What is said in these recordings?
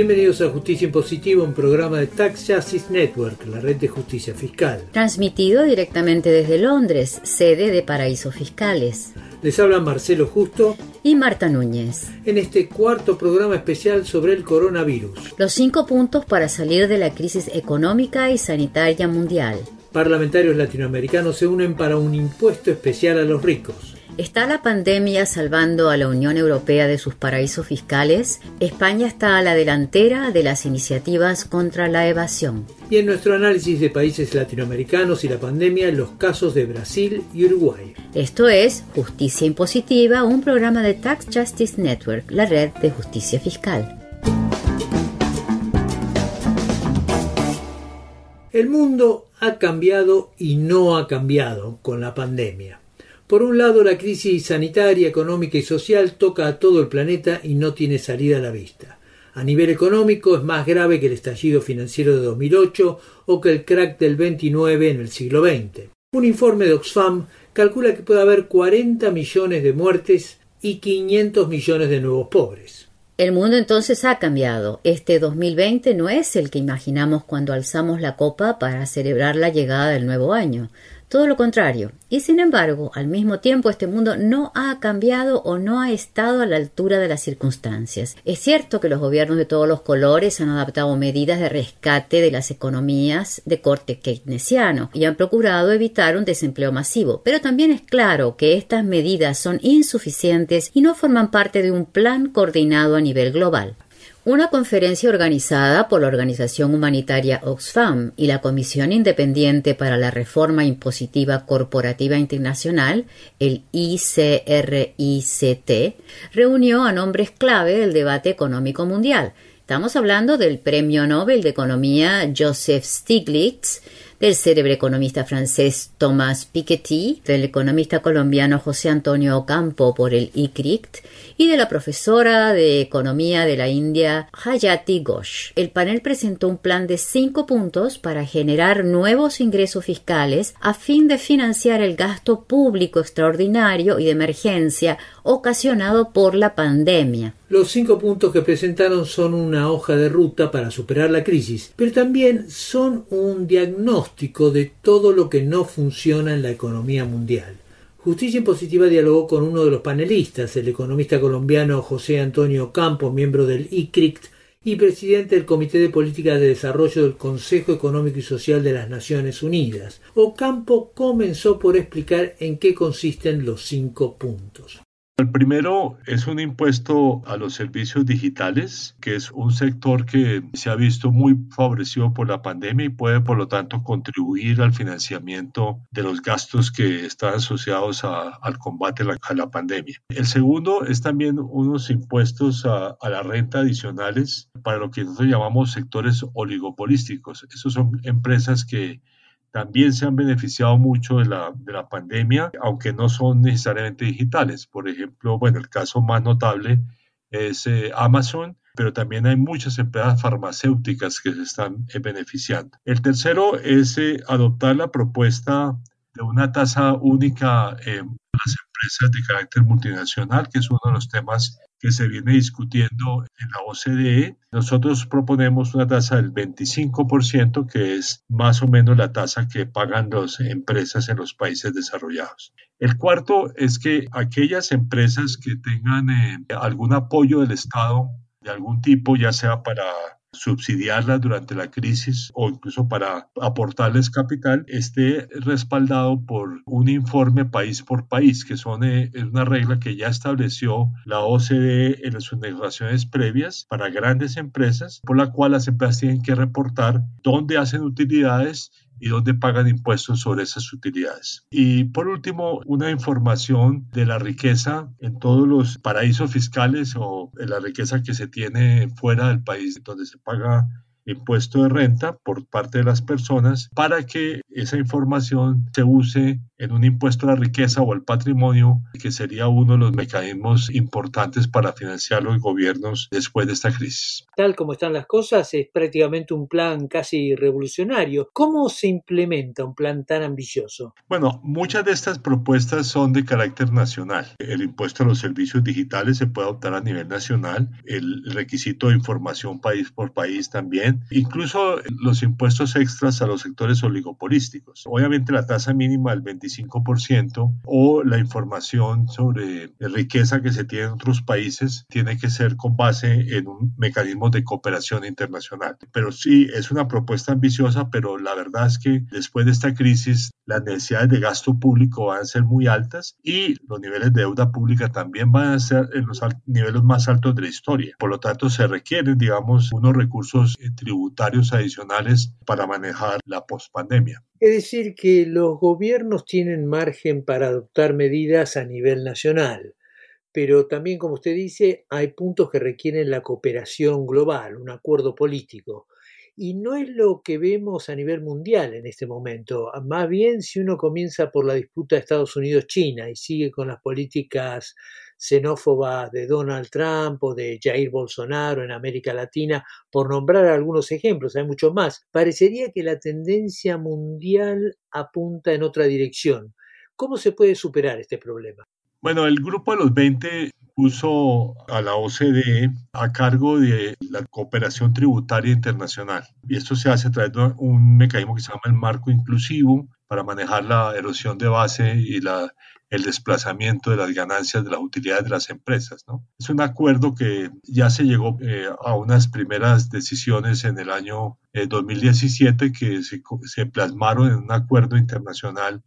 Bienvenidos a Justicia Impositiva, un programa de Tax Justice Network, la red de justicia fiscal. Transmitido directamente desde Londres, sede de Paraísos Fiscales. Les habla Marcelo Justo y Marta Núñez. En este cuarto programa especial sobre el coronavirus. Los cinco puntos para salir de la crisis económica y sanitaria mundial. Parlamentarios latinoamericanos se unen para un impuesto especial a los ricos. ¿Está la pandemia salvando a la Unión Europea de sus paraísos fiscales? España está a la delantera de las iniciativas contra la evasión. Y en nuestro análisis de países latinoamericanos y la pandemia, los casos de Brasil y Uruguay. Esto es Justicia Impositiva, un programa de Tax Justice Network, la red de justicia fiscal. El mundo ha cambiado y no ha cambiado con la pandemia. Por un lado, la crisis sanitaria, económica y social toca a todo el planeta y no tiene salida a la vista. A nivel económico es más grave que el estallido financiero de 2008 o que el crack del 29 en el siglo XX. Un informe de Oxfam calcula que puede haber 40 millones de muertes y 500 millones de nuevos pobres. El mundo entonces ha cambiado. Este 2020 no es el que imaginamos cuando alzamos la copa para celebrar la llegada del nuevo año. Todo lo contrario. Y sin embargo, al mismo tiempo, este mundo no ha cambiado o no ha estado a la altura de las circunstancias. Es cierto que los gobiernos de todos los colores han adaptado medidas de rescate de las economías de corte keynesiano y han procurado evitar un desempleo masivo, pero también es claro que estas medidas son insuficientes y no forman parte de un plan coordinado a nivel global. Una conferencia organizada por la organización humanitaria Oxfam y la Comisión Independiente para la Reforma Impositiva Corporativa Internacional, el ICRICT, reunió a nombres clave del debate económico mundial. Estamos hablando del Premio Nobel de Economía Joseph Stiglitz, del célebre economista francés Thomas Piketty, del economista colombiano José Antonio Ocampo por el ICRICT y de la profesora de economía de la India Hayati Ghosh. El panel presentó un plan de cinco puntos para generar nuevos ingresos fiscales a fin de financiar el gasto público extraordinario y de emergencia ocasionado por la pandemia. Los cinco puntos que presentaron son una hoja de ruta para superar la crisis, pero también son un diagnóstico de todo lo que no funciona en la economía mundial. Justicia Impositiva dialogó con uno de los panelistas, el economista colombiano José Antonio Campos, miembro del ICRICT y presidente del Comité de Política de Desarrollo del Consejo Económico y Social de las Naciones Unidas. Ocampo comenzó por explicar en qué consisten los cinco puntos. El primero es un impuesto a los servicios digitales, que es un sector que se ha visto muy favorecido por la pandemia y puede, por lo tanto, contribuir al financiamiento de los gastos que están asociados al combate a la, pandemia. El segundo es también unos impuestos a, la renta adicionales para lo que nosotros llamamos sectores oligopolísticos. Esos son empresas que también se han beneficiado mucho de la, de la pandemia, aunque no son necesariamente digitales. Por ejemplo, bueno, el caso más notable es eh, Amazon, pero también hay muchas empresas farmacéuticas que se están eh, beneficiando. El tercero es eh, adoptar la propuesta de una tasa única en las empresas de carácter multinacional, que es uno de los temas que se viene discutiendo en la OCDE. Nosotros proponemos una tasa del 25%, que es más o menos la tasa que pagan las empresas en los países desarrollados. El cuarto es que aquellas empresas que tengan eh, algún apoyo del Estado de algún tipo, ya sea para subsidiarlas durante la crisis o incluso para aportarles capital esté respaldado por un informe país por país, que son, eh, es una regla que ya estableció la OCDE en sus negociaciones previas para grandes empresas, por la cual las empresas tienen que reportar dónde hacen utilidades y dónde pagan impuestos sobre esas utilidades. Y por último, una información de la riqueza en todos los paraísos fiscales o en la riqueza que se tiene fuera del país donde se paga impuesto de renta por parte de las personas para que esa información se use en un impuesto a la riqueza o al patrimonio, que sería uno de los mecanismos importantes para financiar los gobiernos después de esta crisis. Tal como están las cosas, es prácticamente un plan casi revolucionario. ¿Cómo se implementa un plan tan ambicioso? Bueno, muchas de estas propuestas son de carácter nacional. El impuesto a los servicios digitales se puede adoptar a nivel nacional, el requisito de información país por país también, incluso los impuestos extras a los sectores oligopolísticos. Obviamente la tasa mínima del 25% o la información sobre riqueza que se tiene en otros países tiene que ser con base en un mecanismo de cooperación internacional. Pero sí, es una propuesta ambiciosa, pero la verdad es que después de esta crisis las necesidades de gasto público van a ser muy altas y los niveles de deuda pública también van a ser en los niveles más altos de la historia. Por lo tanto, se requieren, digamos, unos recursos eh, tributarios adicionales para manejar la pospandemia. Es decir, que los gobiernos tienen margen para adoptar medidas a nivel nacional, pero también, como usted dice, hay puntos que requieren la cooperación global, un acuerdo político. Y no es lo que vemos a nivel mundial en este momento. Más bien, si uno comienza por la disputa de Estados Unidos-China y sigue con las políticas xenófobas de Donald Trump o de Jair Bolsonaro en América Latina, por nombrar algunos ejemplos, hay muchos más, parecería que la tendencia mundial apunta en otra dirección. ¿Cómo se puede superar este problema? Bueno, el grupo de los 20 puso a la OCDE a cargo de la cooperación tributaria internacional. Y esto se hace a través de un mecanismo que se llama el marco inclusivo para manejar la erosión de base y la, el desplazamiento de las ganancias de las utilidades de las empresas. Es un acuerdo que ya se llegó eh, a unas primeras decisiones en el año 2017 eh, que se, se plasmaron en un acuerdo internacional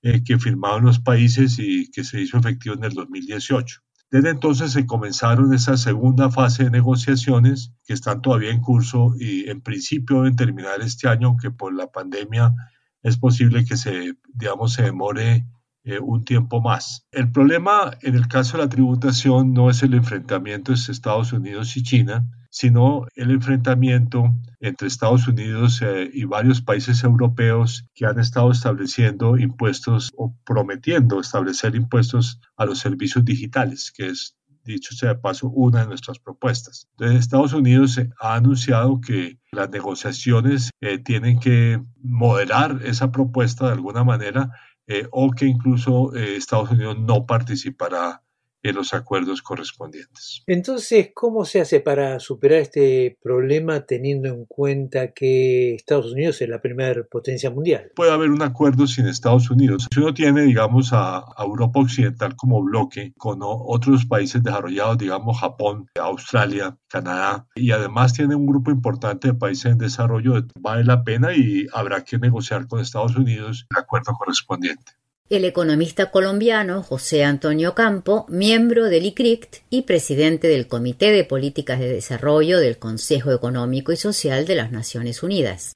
eh, que firmaron los países y que se hizo efectivo en el 2018. Desde entonces se comenzaron esa segunda fase de negociaciones que están todavía en curso y en principio deben terminar este año, aunque por la pandemia es posible que se, digamos, se demore eh, un tiempo más. El problema en el caso de la tributación no es el enfrentamiento entre Estados Unidos y China, sino el enfrentamiento entre Estados Unidos eh, y varios países europeos que han estado estableciendo impuestos o prometiendo establecer impuestos a los servicios digitales, que es dicho sea de paso, una de nuestras propuestas. Entonces, Estados Unidos ha anunciado que las negociaciones eh, tienen que moderar esa propuesta de alguna manera eh, o que incluso Estados Unidos no participará en los acuerdos correspondientes. Entonces, ¿cómo se hace para superar este problema teniendo en cuenta que Estados Unidos es la primera potencia mundial? Puede haber un acuerdo sin Estados Unidos. Si uno tiene, digamos, a, Europa Occidental como bloque con otros países desarrollados, digamos, Japón, Australia, Canadá, y además tiene un grupo importante de países en desarrollo, vale la pena y habrá que negociar con Estados Unidos el acuerdo correspondiente el economista colombiano José Antonio Campo, miembro del ICRICT y presidente del Comité de Políticas de Desarrollo del Consejo Económico y Social de las Naciones Unidas.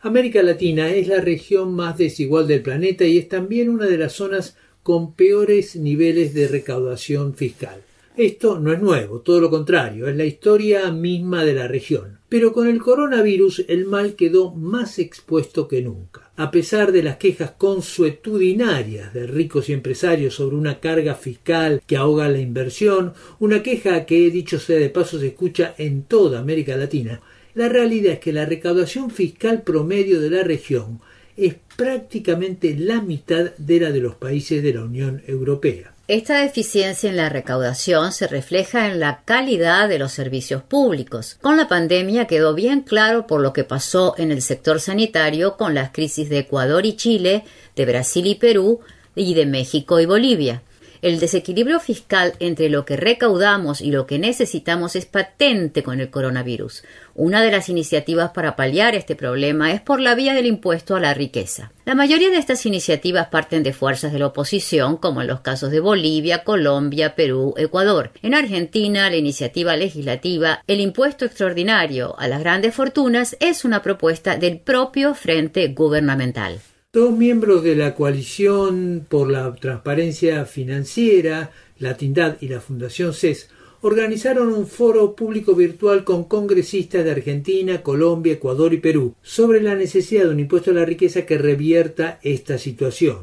América Latina es la región más desigual del planeta y es también una de las zonas con peores niveles de recaudación fiscal. Esto no es nuevo, todo lo contrario, es la historia misma de la región. Pero con el coronavirus el mal quedó más expuesto que nunca. A pesar de las quejas consuetudinarias de ricos y empresarios sobre una carga fiscal que ahoga la inversión, una queja que, dicho sea de paso, se escucha en toda América Latina, la realidad es que la recaudación fiscal promedio de la región es prácticamente la mitad de la de los países de la Unión Europea. Esta deficiencia en la recaudación se refleja en la calidad de los servicios públicos. Con la pandemia quedó bien claro por lo que pasó en el sector sanitario con las crisis de Ecuador y Chile, de Brasil y Perú y de México y Bolivia. El desequilibrio fiscal entre lo que recaudamos y lo que necesitamos es patente con el coronavirus. Una de las iniciativas para paliar este problema es por la vía del impuesto a la riqueza. La mayoría de estas iniciativas parten de fuerzas de la oposición, como en los casos de Bolivia, Colombia, Perú, Ecuador. En Argentina, la iniciativa legislativa El impuesto extraordinario a las grandes fortunas es una propuesta del propio Frente Gubernamental. Dos miembros de la coalición por la transparencia financiera, la Tindad y la Fundación CES, organizaron un foro público virtual con congresistas de Argentina, Colombia, Ecuador y Perú sobre la necesidad de un impuesto a la riqueza que revierta esta situación.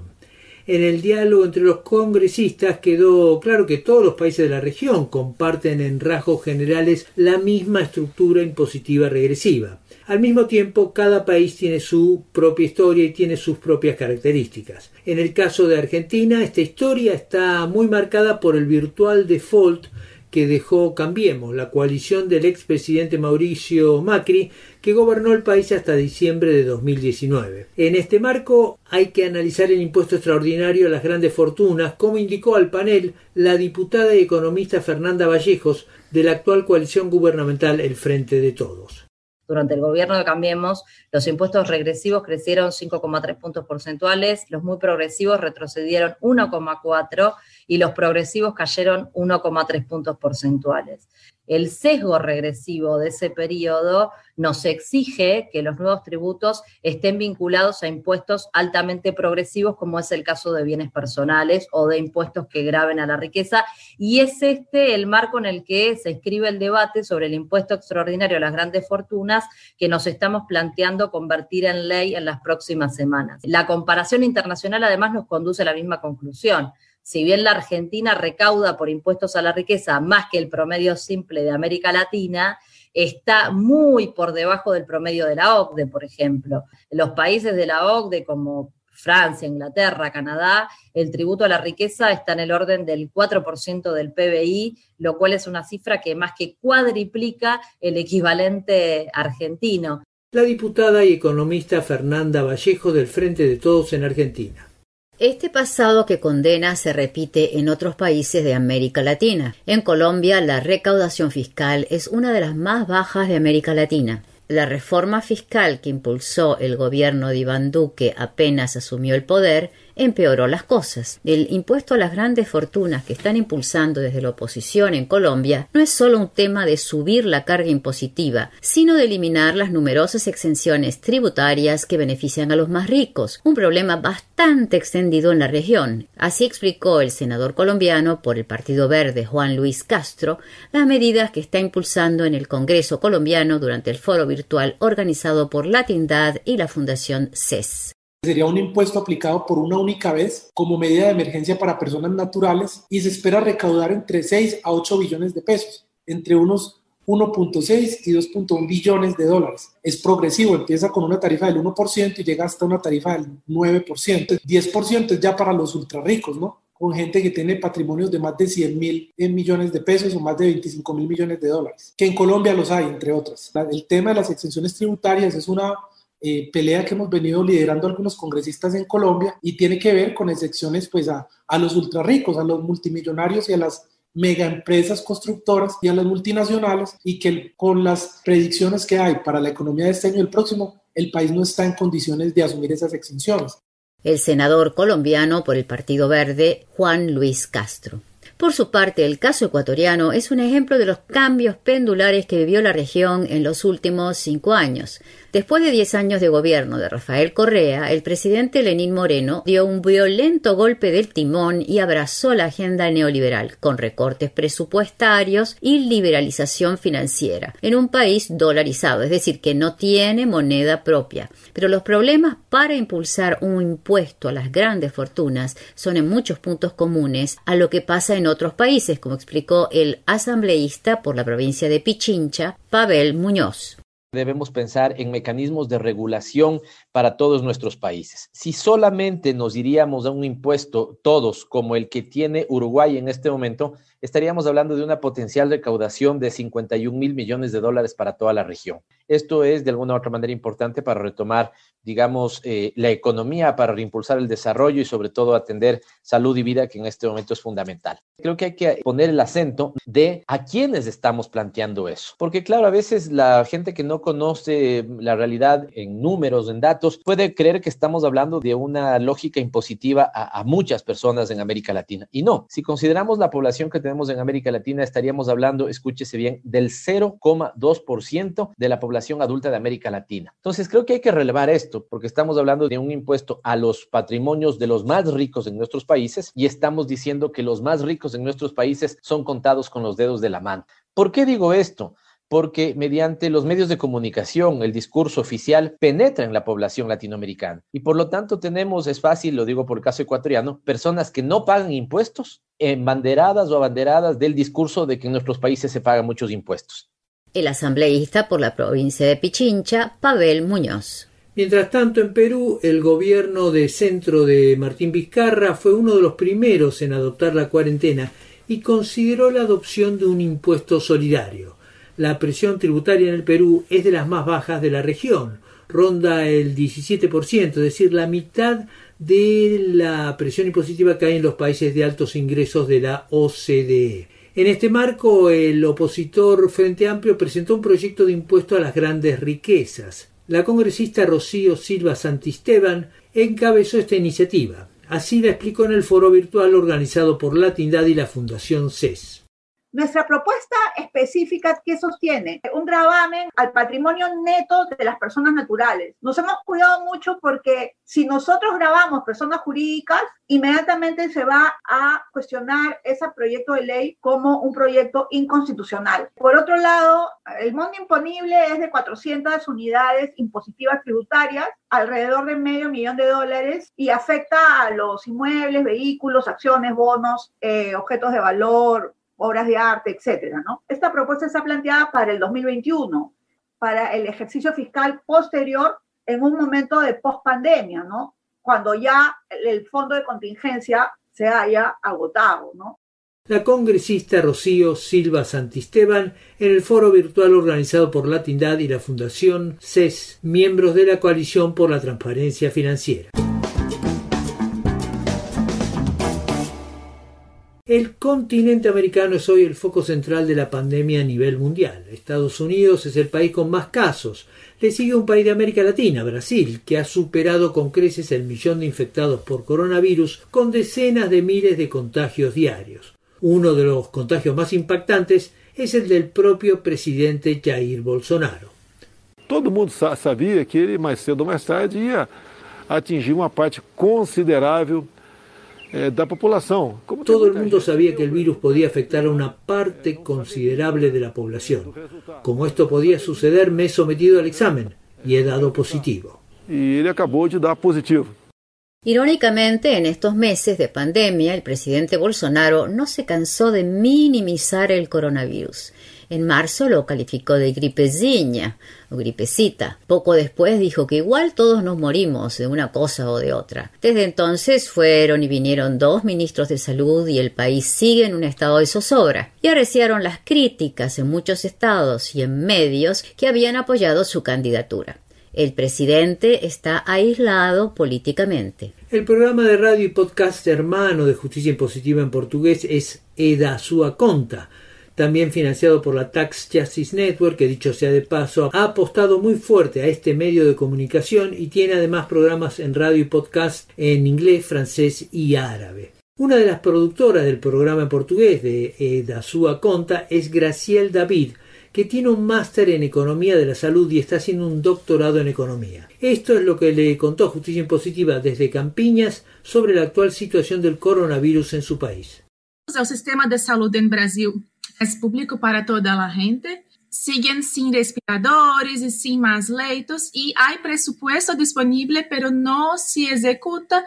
En el diálogo entre los congresistas quedó claro que todos los países de la región comparten en rasgos generales la misma estructura impositiva regresiva. Al mismo tiempo, cada país tiene su propia historia y tiene sus propias características. En el caso de Argentina, esta historia está muy marcada por el virtual default que dejó Cambiemos, la coalición del expresidente Mauricio Macri, que gobernó el país hasta diciembre de 2019. En este marco hay que analizar el impuesto extraordinario a las grandes fortunas, como indicó al panel la diputada y economista Fernanda Vallejos de la actual coalición gubernamental El Frente de Todos. Durante el gobierno de Cambiemos, los impuestos regresivos crecieron 5,3 puntos porcentuales, los muy progresivos retrocedieron 1,4 y los progresivos cayeron 1,3 puntos porcentuales el sesgo regresivo de ese periodo nos exige que los nuevos tributos estén vinculados a impuestos altamente progresivos, como es el caso de bienes personales o de impuestos que graben a la riqueza. Y es este el marco en el que se escribe el debate sobre el impuesto extraordinario a las grandes fortunas que nos estamos planteando convertir en ley en las próximas semanas. La comparación internacional además nos conduce a la misma conclusión si bien la Argentina recauda por impuestos a la riqueza más que el promedio simple de América Latina, está muy por debajo del promedio de la OCDE, por ejemplo. Los países de la OCDE como Francia, Inglaterra, Canadá, el tributo a la riqueza está en el orden del 4% del PBI, lo cual es una cifra que más que cuadriplica el equivalente argentino. La diputada y economista Fernanda Vallejo del Frente de Todos en Argentina. Este pasado que condena se repite en otros países de América Latina. En Colombia, la recaudación fiscal es una de las más bajas de América Latina. La reforma fiscal que impulsó el gobierno de Iván Duque apenas asumió el poder empeoró las cosas. El impuesto a las grandes fortunas que están impulsando desde la oposición en Colombia no es solo un tema de subir la carga impositiva, sino de eliminar las numerosas exenciones tributarias que benefician a los más ricos, un problema bastante extendido en la región. Así explicó el senador colombiano por el Partido Verde Juan Luis Castro las medidas que está impulsando en el Congreso colombiano durante el foro virtual organizado por Latindad y la Fundación CES. Sería un impuesto aplicado por una única vez como medida de emergencia para personas naturales y se espera recaudar entre 6 a 8 billones de pesos, entre unos 1.6 y 2.1 billones de dólares. Es progresivo, empieza con una tarifa del 1% y llega hasta una tarifa del 9%. 10% es ya para los ultra ricos, ¿no? Con gente que tiene patrimonios de más de 100 mil millones de pesos o más de 25 mil millones de dólares, que en Colombia los hay, entre otras. El tema de las exenciones tributarias es una eh, pelea que hemos venido liderando algunos congresistas en Colombia y tiene que ver con excepciones pues a, a los ultra ricos, a los multimillonarios y a las mega empresas constructoras y a las multinacionales y que con las predicciones que hay para la economía de este año y el próximo, el país no está en condiciones de asumir esas exenciones. El senador colombiano por el Partido Verde, Juan Luis Castro. Por su parte, el caso ecuatoriano es un ejemplo de los cambios pendulares que vivió la región en los últimos cinco años. Después de diez años de gobierno de Rafael Correa, el presidente Lenín Moreno dio un violento golpe del timón y abrazó la agenda neoliberal, con recortes presupuestarios y liberalización financiera, en un país dolarizado, es decir, que no tiene moneda propia. Pero los problemas para impulsar un impuesto a las grandes fortunas son en muchos puntos comunes a lo que pasa en otros países, como explicó el asambleísta por la provincia de Pichincha, Pavel Muñoz debemos pensar en mecanismos de regulación para todos nuestros países. Si solamente nos iríamos a un impuesto todos como el que tiene Uruguay en este momento, estaríamos hablando de una potencial recaudación de 51 mil millones de dólares para toda la región. Esto es de alguna u otra manera importante para retomar, digamos, eh, la economía, para reimpulsar el desarrollo y sobre todo atender salud y vida, que en este momento es fundamental. Creo que hay que poner el acento de a quiénes estamos planteando eso. Porque claro, a veces la gente que no conoce la realidad en números, en datos, puede creer que estamos hablando de una lógica impositiva a, a muchas personas en América Latina. Y no, si consideramos la población que tenemos en América Latina, estaríamos hablando, escúchese bien, del 0,2% de la población adulta de América Latina. Entonces, creo que hay que relevar esto, porque estamos hablando de un impuesto a los patrimonios de los más ricos en nuestros países y estamos diciendo que los más ricos en nuestros países son contados con los dedos de la mano. ¿Por qué digo esto? Porque mediante los medios de comunicación, el discurso oficial penetra en la población latinoamericana. Y por lo tanto tenemos, es fácil, lo digo por el caso ecuatoriano, personas que no pagan impuestos, embanderadas o abanderadas del discurso de que en nuestros países se pagan muchos impuestos. El asambleísta por la provincia de Pichincha, Pavel Muñoz. Mientras tanto, en Perú, el gobierno de centro de Martín Vizcarra fue uno de los primeros en adoptar la cuarentena y consideró la adopción de un impuesto solidario. La presión tributaria en el Perú es de las más bajas de la región, ronda el 17%, es decir, la mitad de la presión impositiva que hay en los países de altos ingresos de la OCDE. En este marco, el opositor Frente Amplio presentó un proyecto de impuesto a las grandes riquezas. La congresista Rocío Silva Santisteban encabezó esta iniciativa. Así la explicó en el foro virtual organizado por Latindad y la Fundación CES. Nuestra propuesta específica que sostiene un gravamen al patrimonio neto de las personas naturales. Nos hemos cuidado mucho porque si nosotros grabamos personas jurídicas, inmediatamente se va a cuestionar ese proyecto de ley como un proyecto inconstitucional. Por otro lado, el monto imponible es de 400 unidades impositivas tributarias, alrededor de medio millón de dólares, y afecta a los inmuebles, vehículos, acciones, bonos, eh, objetos de valor, obras de arte, etcétera, ¿no? Esta propuesta está planteada para el 2021, para el ejercicio fiscal posterior en un momento de pospandemia, ¿no? Cuando ya el fondo de contingencia se haya agotado, ¿no? La congresista Rocío Silva Santisteban en el foro virtual organizado por Latindad y la Fundación CES, miembros de la Coalición por la Transparencia Financiera. El continente americano es hoy el foco central de la pandemia a nivel mundial. Estados Unidos es el país con más casos. Le sigue un país de América Latina, Brasil, que ha superado con creces el millón de infectados por coronavirus con decenas de miles de contagios diarios. Uno de los contagios más impactantes es el del propio presidente Jair Bolsonaro. Todo mundo sabía que ele mais cedo ou mais tarde ia atingir uma parte considerável da población. Todo el mundo sabía que el virus podía afectar a una parte considerable de la población. Como esto podía suceder, me he sometido al examen y he dado positivo. Y él acabó de dar positivo. Irónicamente, en estos meses de pandemia, el presidente Bolsonaro no se cansó de minimizar el coronavirus. En marzo lo calificó de gripeziña o gripecita. Poco después dijo que igual todos nos morimos de una cosa o de otra. Desde entonces fueron y vinieron dos ministros de salud y el país sigue en un estado de zozobra. Y arreciaron las críticas en muchos estados y en medios que habían apoyado su candidatura. El presidente está aislado políticamente. El programa de radio y podcast hermano de Justicia Impositiva en portugués es Eda Sua Conta, también financiado por la Tax Justice Network, que dicho sea de paso, ha apostado muy fuerte a este medio de comunicación y tiene además programas en radio y podcast en inglés, francés y árabe. Una de las productoras del programa en portugués de Eda Sua Conta es Graciel David, que tiene un máster en Economía de la Salud y está haciendo un doctorado en Economía. Esto es lo que le contó Justicia Impositiva desde Campiñas sobre la actual situación del coronavirus en su país. El sistema de salud en Brasil es público para toda la gente. Siguen sin respiradores y sin más leitos y hay presupuesto disponible, pero no se ejecuta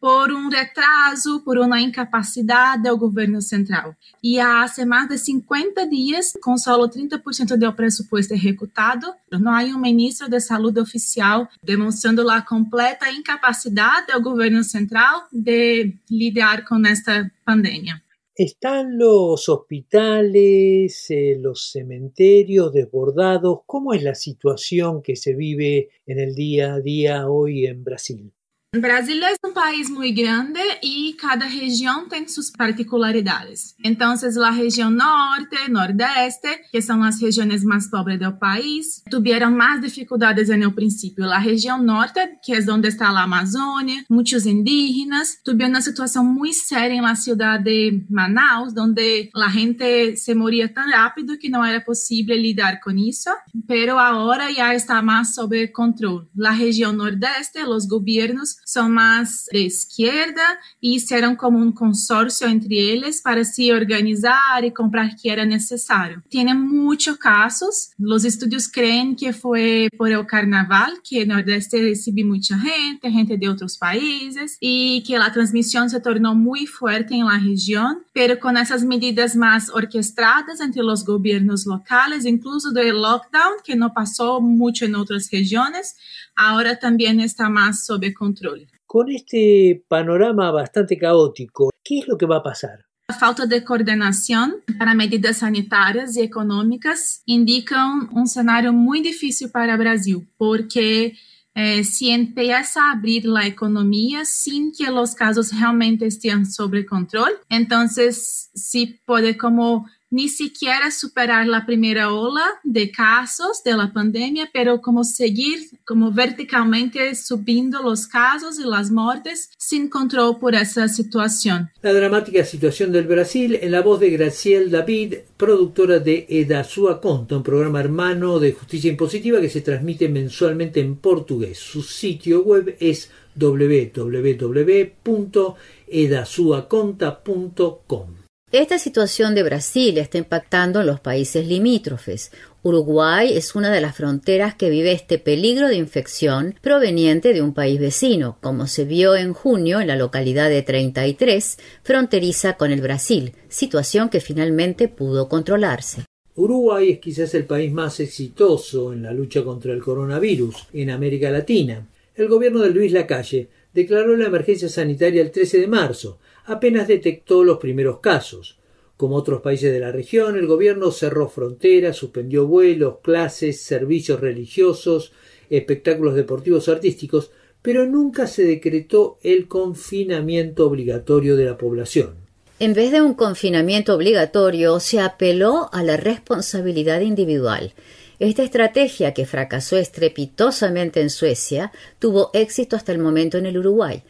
por um retraso, por uma incapacidade do governo central. E há mais de 50 dias, com só 30% do pressuposto executado, não há um ministro de saúde oficial demonstrando a completa incapacidade do governo central de lidar com esta pandemia. ¿Están los hospitales, eh, los cementerios desbordados? ¿Cómo es la situación que se vive en el día a día hoy en Brasil? Brasil es un país muy grande y cada región tiene sus particularidades. Entonces, la región norte, nordeste, que son las regiones más pobres del país, tuvieron más dificultades en el principio. La región norte, que es donde está la Amazonia, muchos indígenas, tuvieron una situación muy seria en la ciudad de Manaus, donde la gente se moría tan rápido que no era posible lidar con eso, pero ahora ya está más sob control. La región nordeste, los gobiernos son más de izquierda y hicieron como un consorcio entre ellos para se organizar y comprar que era necesario. Tienen muchos casos. Los estudios creen que fue por el carnaval que el Nordeste recibió mucha gente, gente de otros países y que la transmisión se tornó muy fuerte en la región, pero con esas medidas más orquestadas entre los gobiernos locales, incluso del lockdown que no pasó mucho en otras regiones, ahora también está más sob control. Con este panorama bastante caótico, ¿qué es lo que va a pasar? La falta de coordenación para medidas sanitarias y económicas indican un escenario muy difícil para Brasil, porque eh, si empieza a abrir la economía sin que los casos realmente estén sob control, entonces sí puede como ni siquiera superar la primera ola de casos de la pandemia, pero como seguir como verticalmente subiendo los casos y las muertes sin control por esa situación. La dramática situación del Brasil en la voz de Graciel David, productora de Edasua Conta, un programa hermano de justicia impositiva que se transmite mensualmente en portugués. Su sitio web es www.edasuaconta.com. Esta situación de Brasil está impactando en los países limítrofes. Uruguay es una de las fronteras que vive este peligro de infección proveniente de un país vecino, como se vio en junio en la localidad de 33, fronteriza con el Brasil, situación que finalmente pudo controlarse. Uruguay es quizás el país más exitoso en la lucha contra el coronavirus en América Latina. El gobierno de Luis Lacalle declaró la emergencia sanitaria el 13 de marzo, apenas detectó los primeros casos. Como otros países de la región, el gobierno cerró fronteras, suspendió vuelos, clases, servicios religiosos, espectáculos deportivos artísticos, pero nunca se decretó el confinamiento obligatorio de la población. En vez de un confinamiento obligatorio, se apeló a la responsabilidad individual. Esta estrategia, que fracasó estrepitosamente en Suecia, tuvo éxito hasta el momento en el Uruguay.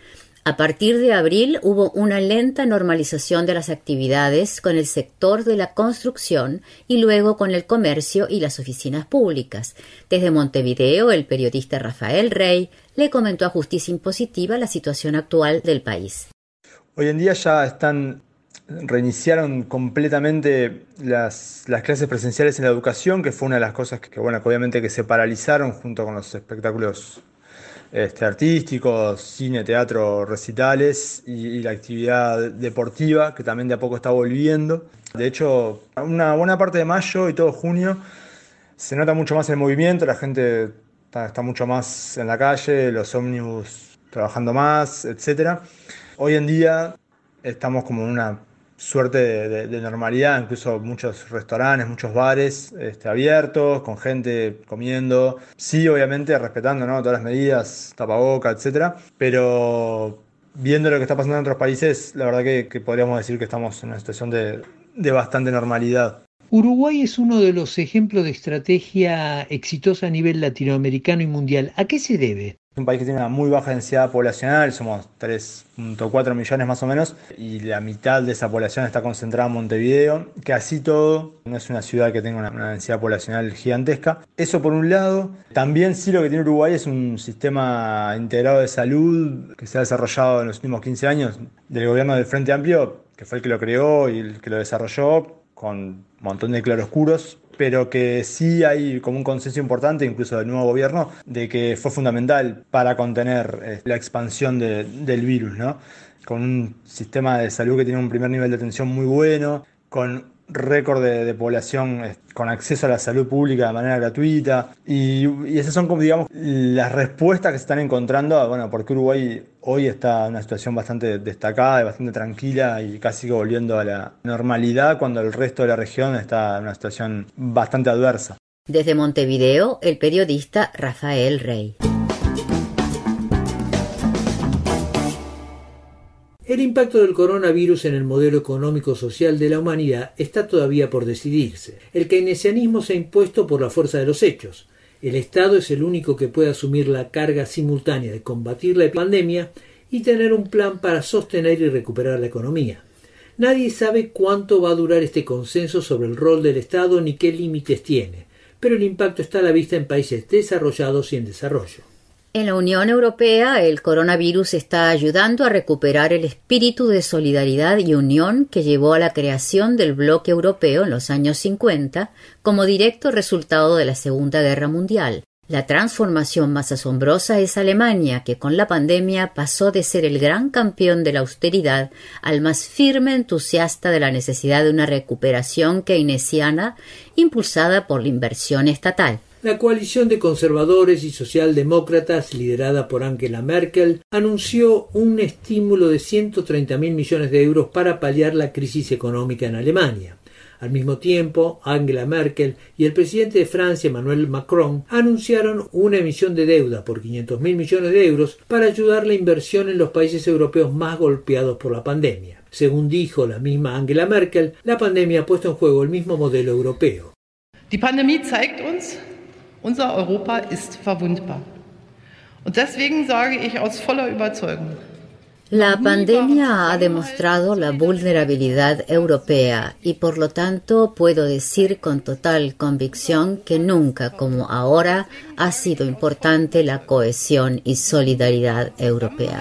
A partir de abril hubo una lenta normalización de las actividades con el sector de la construcción y luego con el comercio y las oficinas públicas. Desde Montevideo, el periodista Rafael Rey le comentó a Justicia Impositiva la situación actual del país. Hoy en día ya están reiniciaron completamente las, clases presenciales en la educación, que fue una de las cosas que, bueno, que obviamente que se paralizaron junto con los espectáculos este, artísticos, cine, teatro, recitales y, la actividad deportiva que también de a poco está volviendo. De hecho, una buena parte de mayo y todo junio se nota mucho más el movimiento, la gente está, mucho más en la calle, los ómnibus trabajando más, etc. Hoy en día estamos como en una suerte de, normalidad, incluso muchos restaurantes, muchos bares este, abiertos, con gente comiendo. Sí, obviamente respetando todas las medidas, tapaboca, etcétera, pero viendo lo que está pasando en otros países, la verdad que, podríamos decir que estamos en una situación de bastante normalidad. Uruguay es uno de los ejemplos de estrategia exitosa a nivel latinoamericano y mundial. ¿A qué se debe? Un país que tiene una muy baja densidad poblacional, somos 3.4 millones más o menos, y la mitad de esa población está concentrada en Montevideo, que así todo no es una ciudad que tenga una, densidad poblacional gigantesca. Eso por un lado. También sí lo que tiene Uruguay es un sistema integrado de salud que se ha desarrollado en los últimos 15 años del gobierno del Frente Amplio, que fue el que lo creó y el que lo desarrolló con un montón de claroscuros pero que sí hay como un consenso importante, incluso del nuevo gobierno, de que fue fundamental para contener eh, la expansión del virus, ¿no? Con un sistema de salud que tiene un primer nivel de atención muy bueno, con récord de, población eh, con acceso a la salud pública de manera gratuita. Y, esas son, como digamos, las respuestas que se están encontrando, bueno, porque Uruguay hoy está en una situación bastante destacada y bastante tranquila y casi volviendo a la normalidad cuando el resto de la región está en una situación bastante adversa. Desde Montevideo, el periodista Rafael Rey. El impacto del coronavirus en el modelo económico-social de la humanidad está todavía por decidirse. El keynesianismo se ha impuesto por la fuerza de los hechos. El Estado es el único que puede asumir la carga simultánea de combatir la pandemia y tener un plan para sostener y recuperar la economía. Nadie sabe cuánto va a durar este consenso sobre el rol del Estado ni qué límites tiene, pero el impacto está a la vista en países desarrollados y en desarrollo. En la Unión Europea, el coronavirus está ayudando a recuperar el espíritu de solidaridad y unión que llevó a la creación del bloque europeo en los años 50 como directo resultado de la Segunda Guerra Mundial. La transformación más asombrosa es Alemania, que con la pandemia pasó de ser el gran campeón de la austeridad al más firme entusiasta de la necesidad de una recuperación keynesiana impulsada por la inversión estatal. La coalición de conservadores y socialdemócratas, liderada por Angela Merkel, anunció un estímulo de 130 mil millones de euros para paliar la crisis económica en Alemania. Al mismo tiempo, Angela Merkel y el presidente de Francia, Emmanuel Macron, anunciaron una emisión de deuda por 500 mil millones de euros para ayudar la inversión en los países europeos más golpeados por la pandemia. Según dijo la misma Angela Merkel, la pandemia ha puesto en juego el mismo modelo europeo. Unser Europa ist verwundbar. Und deswegen sage ich aus voller Überzeugung, la pandemia ha demostrado la vulnerabilidad europea y por lo tanto puedo decir con total convicción que nunca como ahora ha sido importante la cohesión y solidaridad europea.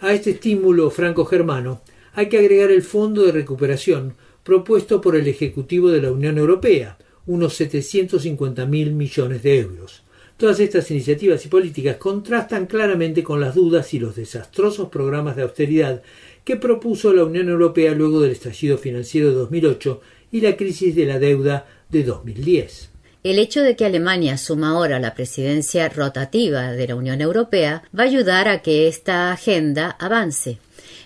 A este estímulo franco-germano hay que agregar el Fondo de Recuperación propuesto por el Ejecutivo de la Unión Europea, unos 750 mil millones de euros. Todas estas iniciativas y políticas contrastan claramente con las dudas y los desastrosos programas de austeridad que propuso la Unión Europea luego del estallido financiero de 2008 y la crisis de la deuda de 2010. El hecho de que Alemania asuma ahora la presidencia rotativa de la Unión Europea va a ayudar a que esta agenda avance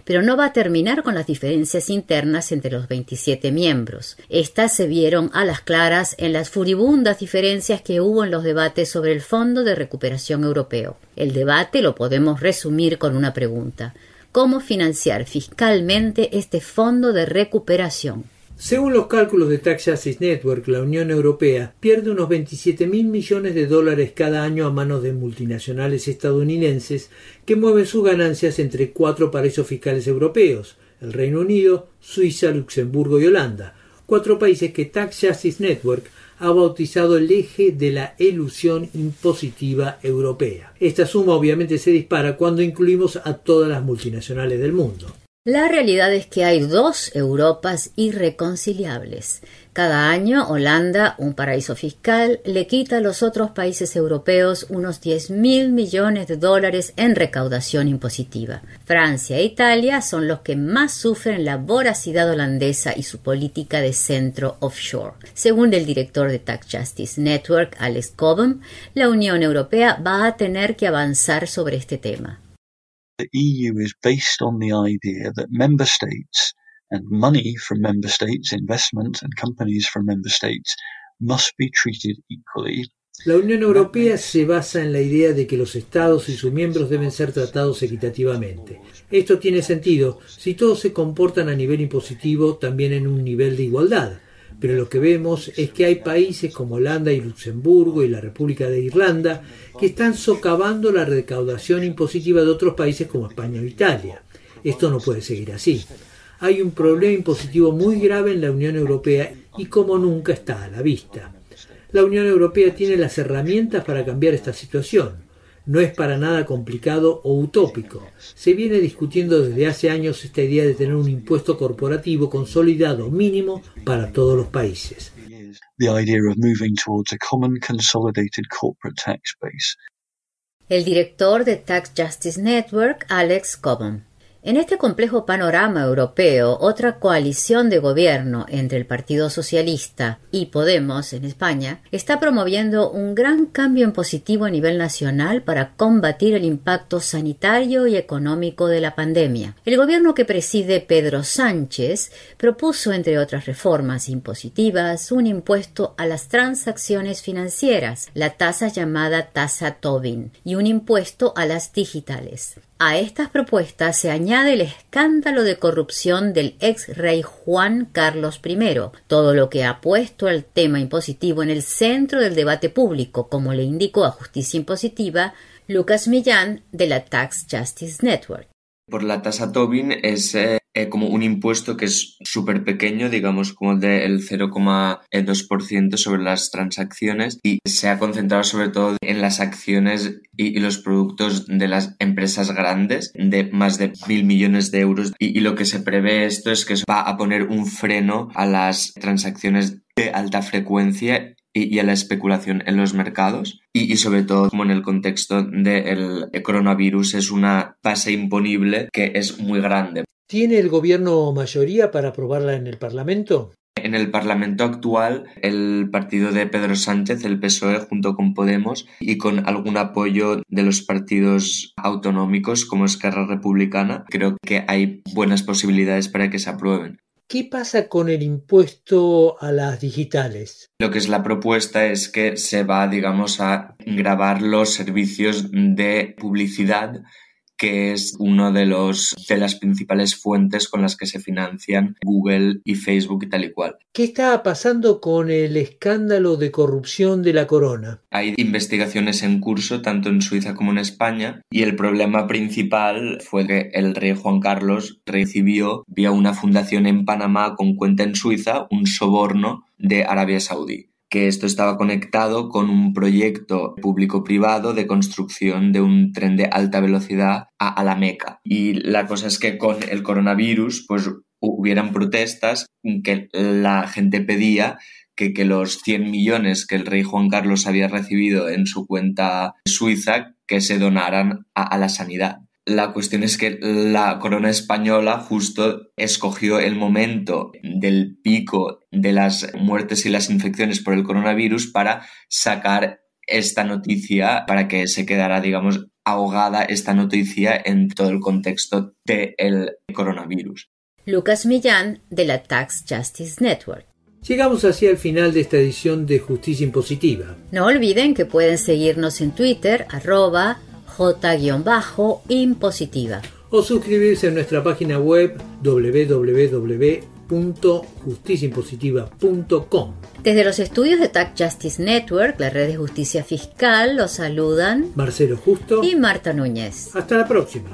pero no va a terminar con las diferencias internas entre los 27 miembros. Estas se vieron a las claras en las furibundas diferencias que hubo en los debates sobre el Fondo de Recuperación Europeo. El debate lo podemos resumir con una pregunta. ¿Cómo financiar fiscalmente este fondo de recuperación? Según los cálculos de Tax Justice Network, la Unión Europea pierde unos 27 mil millones de dólares cada año a manos de multinacionales estadounidenses que mueven sus ganancias entre cuatro paraísos fiscales europeos, el Reino Unido, Suiza, Luxemburgo y Holanda, cuatro países que Tax Justice Network ha bautizado el eje de la elusión impositiva europea. Esta suma obviamente se dispara cuando incluimos a todas las multinacionales del mundo. La realidad es que hay dos Europas irreconciliables. Cada año Holanda, un paraíso fiscal, le quita a los otros países europeos unos 10 mil millones de dólares en recaudación impositiva. Francia e Italia son los que más sufren la voracidad holandesa y su política de centro offshore. Según el director de Tax Justice Network, Alex Cobham, la Unión Europea va a tener que avanzar sobre este tema. The EU is based on the idea that member states and money from member states, investment and companies from member states must be treated equally La Unión Europea se basa en la idea de que los Estados y sus miembros deben ser tratados equitativamente. Esto tiene sentido si todos se comportan a nivel impositivo también en un nivel de igualdad pero lo que vemos es que hay países como Holanda y Luxemburgo y la República de Irlanda que están socavando la recaudación impositiva de otros países como España o Italia. Esto no puede seguir así. Hay un problema impositivo muy grave en la Unión Europea y como nunca está a la vista. La Unión Europea tiene las herramientas para cambiar esta situación no es para nada complicado o utópico. Se viene discutiendo desde hace años esta idea de tener un impuesto corporativo consolidado mínimo para todos los países. El director de Tax Justice Network, Alex Cobham. En este complejo panorama europeo, otra coalición de gobierno entre el Partido Socialista y Podemos en España está promoviendo un gran cambio en positivo a nivel nacional para combatir el impacto sanitario y económico de la pandemia. El gobierno que preside Pedro Sánchez propuso, entre otras reformas impositivas, un impuesto a las transacciones financieras, la tasa llamada tasa Tobin, y un impuesto a las digitales. A estas propuestas se añade el escándalo de corrupción del ex rey Juan Carlos I, todo lo que ha puesto el tema impositivo en el centro del debate público, como le indicó a Justicia Impositiva Lucas Millán de la Tax Justice Network. Por la tasa Tobin es eh, como un impuesto que es súper pequeño, digamos como del 0,2% sobre las transacciones y se ha concentrado sobre todo en las acciones y, los productos de las empresas grandes de más de mil millones de euros y, y lo que se prevé esto es que va a poner un freno a las transacciones de alta frecuencia y, a la especulación en los mercados y, sobre todo como en el contexto del coronavirus es una base imponible que es muy grande. ¿Tiene el gobierno mayoría para aprobarla en el Parlamento? En el Parlamento actual, el partido de Pedro Sánchez, el PSOE, junto con Podemos y con algún apoyo de los partidos autonómicos como Esquerra Republicana, creo que hay buenas posibilidades para que se aprueben. ¿Qué pasa con el impuesto a las digitales? Lo que es la propuesta es que se va, digamos, a grabar los servicios de publicidad que es uno de los de las principales fuentes con las que se financian Google y Facebook y tal y cual. ¿Qué está pasando con el escándalo de corrupción de la corona? Hay investigaciones en curso tanto en Suiza como en España y el problema principal fue que el rey Juan Carlos recibió vía una fundación en Panamá con cuenta en Suiza un soborno de Arabia Saudí que esto estaba conectado con un proyecto público-privado de construcción de un tren de alta velocidad a, la Meca. Y la cosa es que con el coronavirus, pues hubieran protestas que la gente pedía que, que, los 100 millones que el rey Juan Carlos había recibido en su cuenta suiza que se donaran a la sanidad. La cuestión es que la corona española justo escogió el momento del pico de las muertes y las infecciones por el coronavirus para sacar esta noticia, para que se quedara, digamos, ahogada esta noticia en todo el contexto del coronavirus. Lucas Millán de la Tax Justice Network. Llegamos así al final de esta edición de Justicia Impositiva. No olviden que pueden seguirnos en Twitter, arroba J-impositiva. O suscribirse a nuestra página web www.justiciaimpositiva.com. Desde los estudios de Tax Justice Network, la red de justicia fiscal, los saludan Marcelo Justo y Marta Núñez. Hasta la próxima.